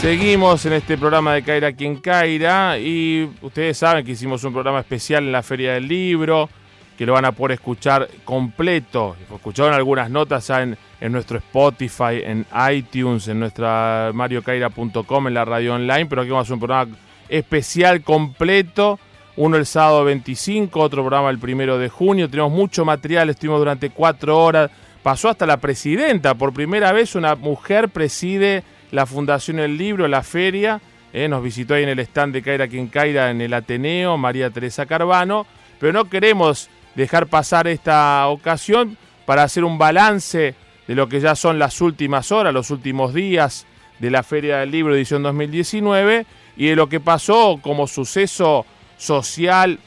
Seguimos en este programa de Caira quien Caira y ustedes saben que hicimos un programa especial en la Feria del Libro, que lo van a poder escuchar completo. Escucharon algunas notas en, en nuestro Spotify, en iTunes, en nuestra mariocaira.com, en la radio online, pero aquí vamos a hacer un programa especial completo. Uno el sábado 25, otro programa el primero de junio. Tenemos mucho material, estuvimos durante cuatro horas. Pasó hasta la presidenta. Por primera vez una mujer preside la Fundación El Libro, la feria. eh, nos visitó ahí en el stand de Caira quien Caira en el Ateneo, María Teresa Carvano. Pero no queremos dejar pasar esta ocasión para hacer un balance de lo que ya son las últimas horas, los últimos días de la Feria del Libro edición 2019 y de lo que pasó como suceso social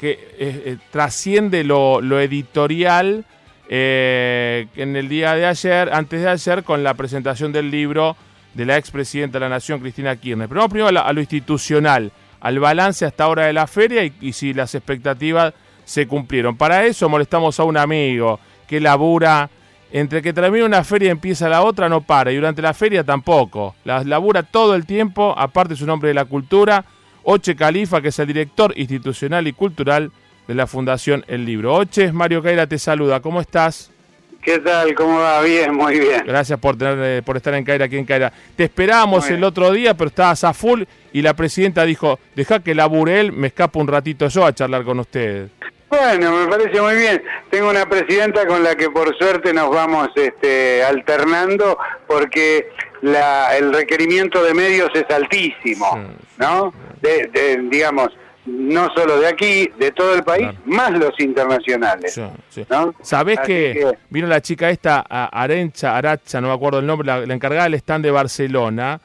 que eh, eh, trasciende lo, lo editorial en el día de ayer, antes de ayer, con la presentación del libro de la expresidenta de la Nación, Cristina Kirchner. Pero vamos primero a, lo institucional, al balance hasta ahora de la feria y, y si las expectativas se cumplieron. Para eso molestamos a un amigo que labura, entre que termina una feria y empieza la otra, no para, y durante la feria tampoco. Las labura todo el tiempo, aparte su nombre de la cultura, Oche Califa, que es el director institucional y cultural de la Fundación El Libro. Oche, Mario Caira te saluda, ¿cómo estás? ¿Qué tal? ¿Cómo va? Bien, muy bien. Gracias por tener, eh, por estar en Caira aquí en Caira. Te esperábamos el otro día, pero estabas a full y la presidenta dijo, deja que labure él, me escapo un ratito yo a charlar con ustedes. Bueno, me parece muy bien. Tengo una presidenta con la que por suerte nos vamos este, alternando porque la, el requerimiento de medios es altísimo. ¿no? De, de, digamos, no solo de aquí, de todo el país, Claro. más los internacionales. Sí, sí. ¿no? ¿Sabés que, que- vino la chica esta, Arencha, Aracha, no me acuerdo el nombre, la, la encargada del stand de Barcelona?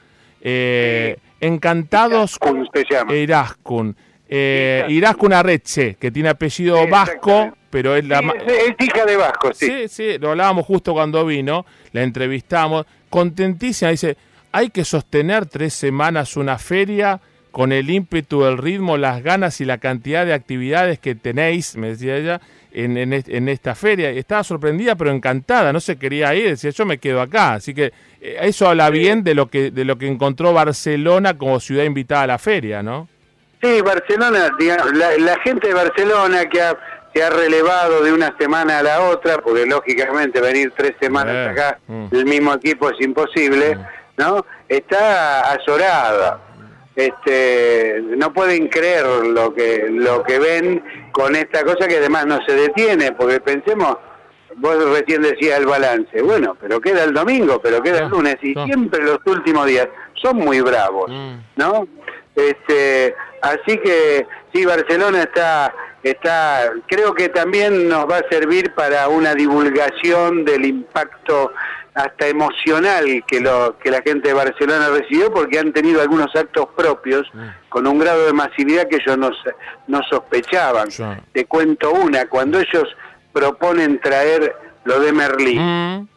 eh, encantados ¿Cómo se llama? Iraskun. Eh, Iraskun Arreche, que tiene apellido vasco, pero es la Sí, es, es hija de Vasco, sí. Sí, sí, lo hablábamos justo cuando vino, la entrevistamos, contentísima, dice, hay que sostener tres semanas una feria con el ímpetu, el ritmo, las ganas y la cantidad de actividades que tenéis, me decía ella, en, en est- en esta feria. Estaba sorprendida, pero encantada, no se quería ir, decía, yo me quedo acá. Así que eh, eso habla bien de lo que, de lo que encontró Barcelona como ciudad invitada a la feria, ¿no? Sí, Barcelona, digamos, la, la gente de Barcelona que ha, se ha relevado de una semana a la otra, porque lógicamente venir tres semanas Eh, acá, mm. el mismo equipo es imposible, ¿no? Está azorada. Este, no pueden creer lo que lo que ven con esta cosa que además no se detiene, porque pensemos, vos recién decías el balance, bueno, pero queda el domingo, pero queda el No, lunes, y siempre los últimos días son muy bravos. Mm. ¿no? Este, así que sí, Barcelona está, está, creo que también nos va a servir para una divulgación del impacto hasta emocional que lo que la gente de Barcelona recibió porque han tenido algunos actos propios con un grado de masividad que ellos no, no sospechaban. Sí. Te cuento una, cuando ellos proponen traer lo de Merlí, Mm.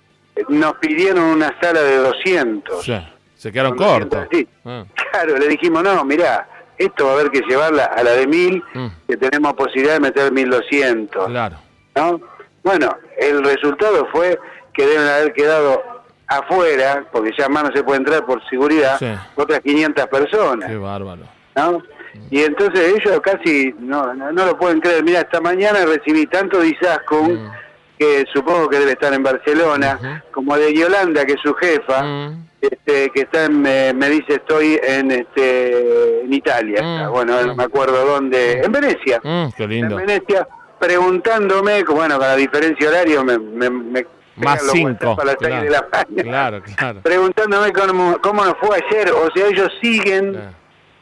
nos pidieron una sala de 200. Sí, se quedaron cortos. 200, sí. Ah. Claro, le dijimos, no, mirá, esto va a haber que llevarla a la de 1000, Mm. que tenemos posibilidad de meter 1200, Claro. ¿no? Bueno, el resultado fue que deben haber quedado afuera, porque ya más no se puede entrar por seguridad, Sí. otras 500 personas, Qué bárbaro. ¿no? Y entonces ellos casi no, no, no lo pueden creer. Mira, esta mañana recibí tanto Izaskun, Mm. Que supongo que debe estar en Barcelona, como de Yolanda, que es su jefa, Mm. este, que está en, me, me dice estoy en este en Italia, Mm, está. bueno, no mm. me acuerdo dónde, en Venecia, Mm, qué lindo. en Venecia, preguntándome, bueno, con la diferencia horaria me, me, me Más cinco. WhatsApp a las Claro, de la claro, claro. preguntándome cómo, cómo nos fue ayer, o sea, ellos siguen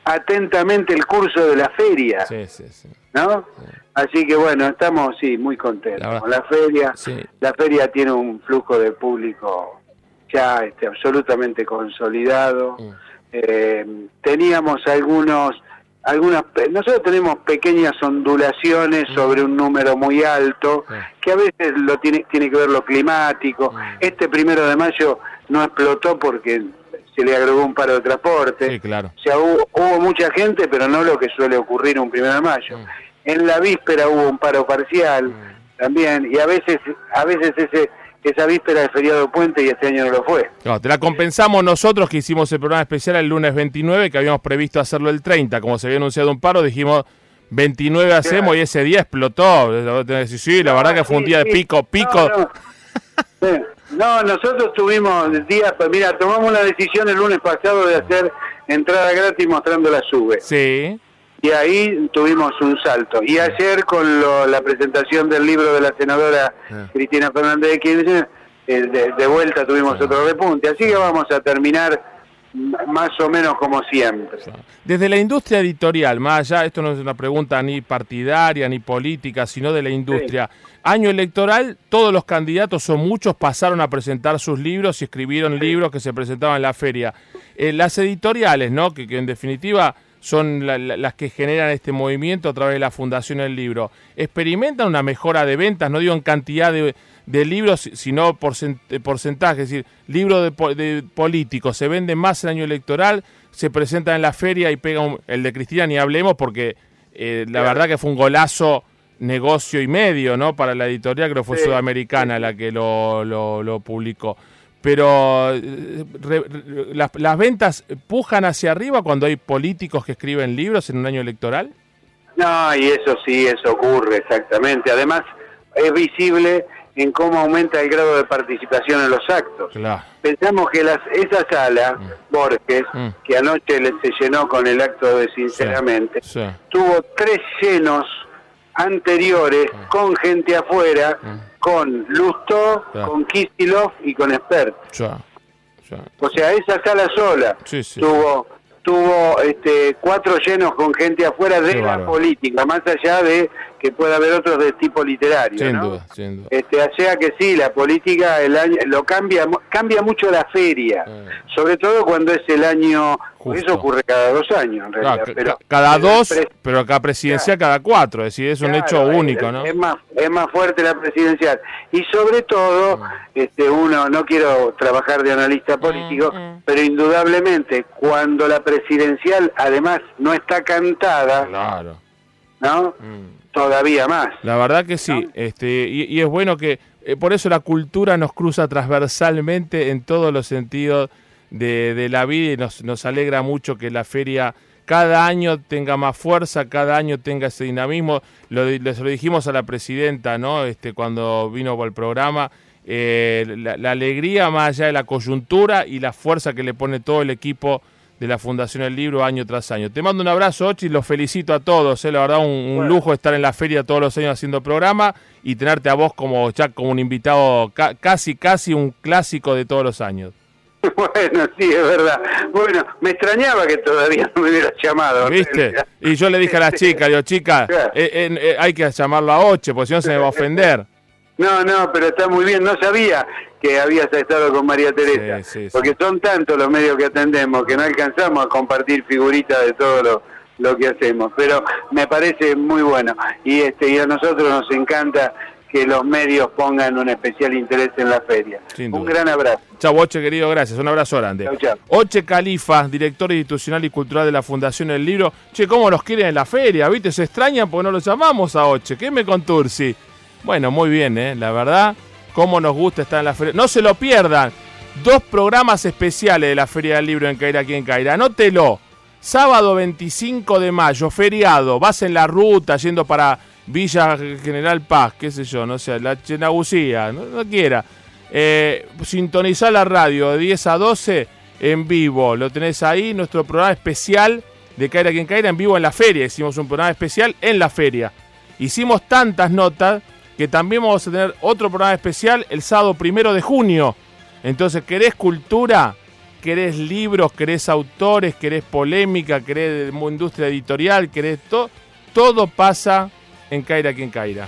atentamente el curso de la feria, Sí, sí, sí. ¿no? Así que bueno, estamos sí muy contentos La con la feria. Sí. La feria tiene un flujo de público ya este, absolutamente consolidado. Mm. Eh, teníamos algunos, algunas, nosotros tenemos pequeñas ondulaciones sobre un número muy alto, Mm. Sí. que a veces lo tiene, tiene que ver lo climático. Mm. Este primero de mayo no explotó porque se le agregó un paro de transporte. Sí, claro. O sea, hubo, hubo mucha gente, pero no lo que suele ocurrir un primero de mayo. Mm. En la víspera hubo un paro parcial también, y a veces, a veces ese esa víspera de feriado puente y este año no lo fue. No, te la compensamos nosotros que hicimos el programa especial el lunes 29, que habíamos previsto hacerlo el 30, como se había anunciado un paro, dijimos 29 hacemos y ese día explotó. Sí, sí, la verdad que fue un día de pico, pico. No, nosotros tuvimos días, pues mira, tomamos la decisión el lunes pasado de hacer entrada gratis mostrando la sube. Sí. Y ahí tuvimos un salto. Y ayer con la presentación del libro de la senadora ah. Cristina Fernández de Kirchner, eh, de, vuelta tuvimos otro repunte. Así que vamos a terminar más o menos como siempre. Desde la industria editorial, más allá, esto no es una pregunta ni partidaria ni política, sino de la industria. Año electoral, todos los candidatos o muchos pasaron a presentar sus libros y escribieron libros que se presentaban en la feria. Eh, las editoriales, ¿no? Que, en definitiva son las que generan este movimiento a través de la Fundación del Libro. ¿Experimentan una mejora de ventas? No digo en cantidad de de libros, sino porcentaje, es decir, libros de, políticos se venden más en año electoral, se presentan en la feria y pega el de Cristina ni hablemos porque eh, la verdad que fue un golazo negocio y medio, ¿no? Para la editorial, creo que fue Sudamericana la que lo, lo, publicó. Pero eh, las, ventas pujan hacia arriba cuando hay políticos que escriben libros en un año electoral. No, y eso sí, eso ocurre exactamente. Además, es visible en cómo aumenta el grado de participación en los actos. Pensamos que las, esa sala, mm. Borges, mm. que anoche se llenó con el acto de Sinceramente, tuvo tres llenos anteriores mm. con gente afuera, con Lustó, con Kisilov y con Expert. O sea, esa sala sola tuvo tuvo este, cuatro llenos con gente afuera de la política, más allá de que pueda haber otros de tipo literario. Sin duda, sin duda. Este, o sea que sí, la política el año, lo cambia, cambia mucho la feria, eh. sobre todo cuando es el año, eso ocurre cada dos años en realidad. pero, cada dos, pero acá presidencial cada cuatro, es decir, es un hecho único, ¿no? Es más, es más fuerte la presidencial. Y sobre todo, mm. este, uno, no quiero trabajar de analista político, mm, mm. pero indudablemente cuando la presidencial además no está cantada, claro. ¿No? todavía más. La verdad que sí, este, y, es bueno que, eh, por eso la cultura nos cruza transversalmente en todos los sentidos de, la vida y nos, nos alegra mucho que la feria cada año tenga más fuerza, cada año tenga ese dinamismo. Lo, les lo dijimos a la presidenta, ¿no? Este, cuando vino por el programa, eh, la, la, alegría más allá de la coyuntura y la fuerza que le pone todo el equipo de la Fundación El Libro año tras año. Te mando un abrazo, Ochi, los felicito a todos, eh, la verdad un, lujo estar en la feria todos los años haciendo programa y tenerte a vos como ya como un invitado casi casi un clásico de todos los años. Bueno, sí, es verdad. Bueno, me extrañaba que todavía no me hubieras llamado. ¿Viste? Y yo le dije a la chica, digo, chica, eh, eh, hay que llamarlo a Oche, porque si no se me va a ofender. No, no, pero está muy bien. No sabía que habías estado con María Teresa, porque son tantos los medios que atendemos que no alcanzamos a compartir figuritas de todo lo, lo que hacemos. Pero me parece muy bueno y este y a nosotros nos encanta que los medios pongan un especial interés en la feria. Un gran abrazo. Chau, Oche, querido, gracias. Un abrazo grande. Chau, Oche Califa, director institucional y cultural de la Fundación El Libro. Che, ¿cómo nos quieren en la feria? ¿Viste? Se extrañan porque no los llamamos a Oche. ¿Qué me contursi? Bueno, muy bien, ¿eh? La verdad, cómo nos gusta estar en la feria. No se lo pierdan. Dos programas especiales de la Feria del Libro en Caira, aquí en Caira. Anótelo. Sábado 25 de mayo, feriado. Vas en la ruta yendo para Villa General Paz, qué sé yo, no sé, la Chenagucía, no, quiera. Eh, sintonizar la radio de 10 a 12 en vivo. Lo tenés ahí, nuestro programa especial de Caira quien Caira en vivo en la feria. Hicimos un programa especial en la feria. Hicimos tantas notas que también vamos a tener otro programa especial el sábado primero de junio. Entonces, ¿querés cultura? ¿Querés libros? ¿Querés autores? ¿Querés polémica? ¿Querés industria editorial? ¿Querés todo? Todo pasa en Caira quien Caira.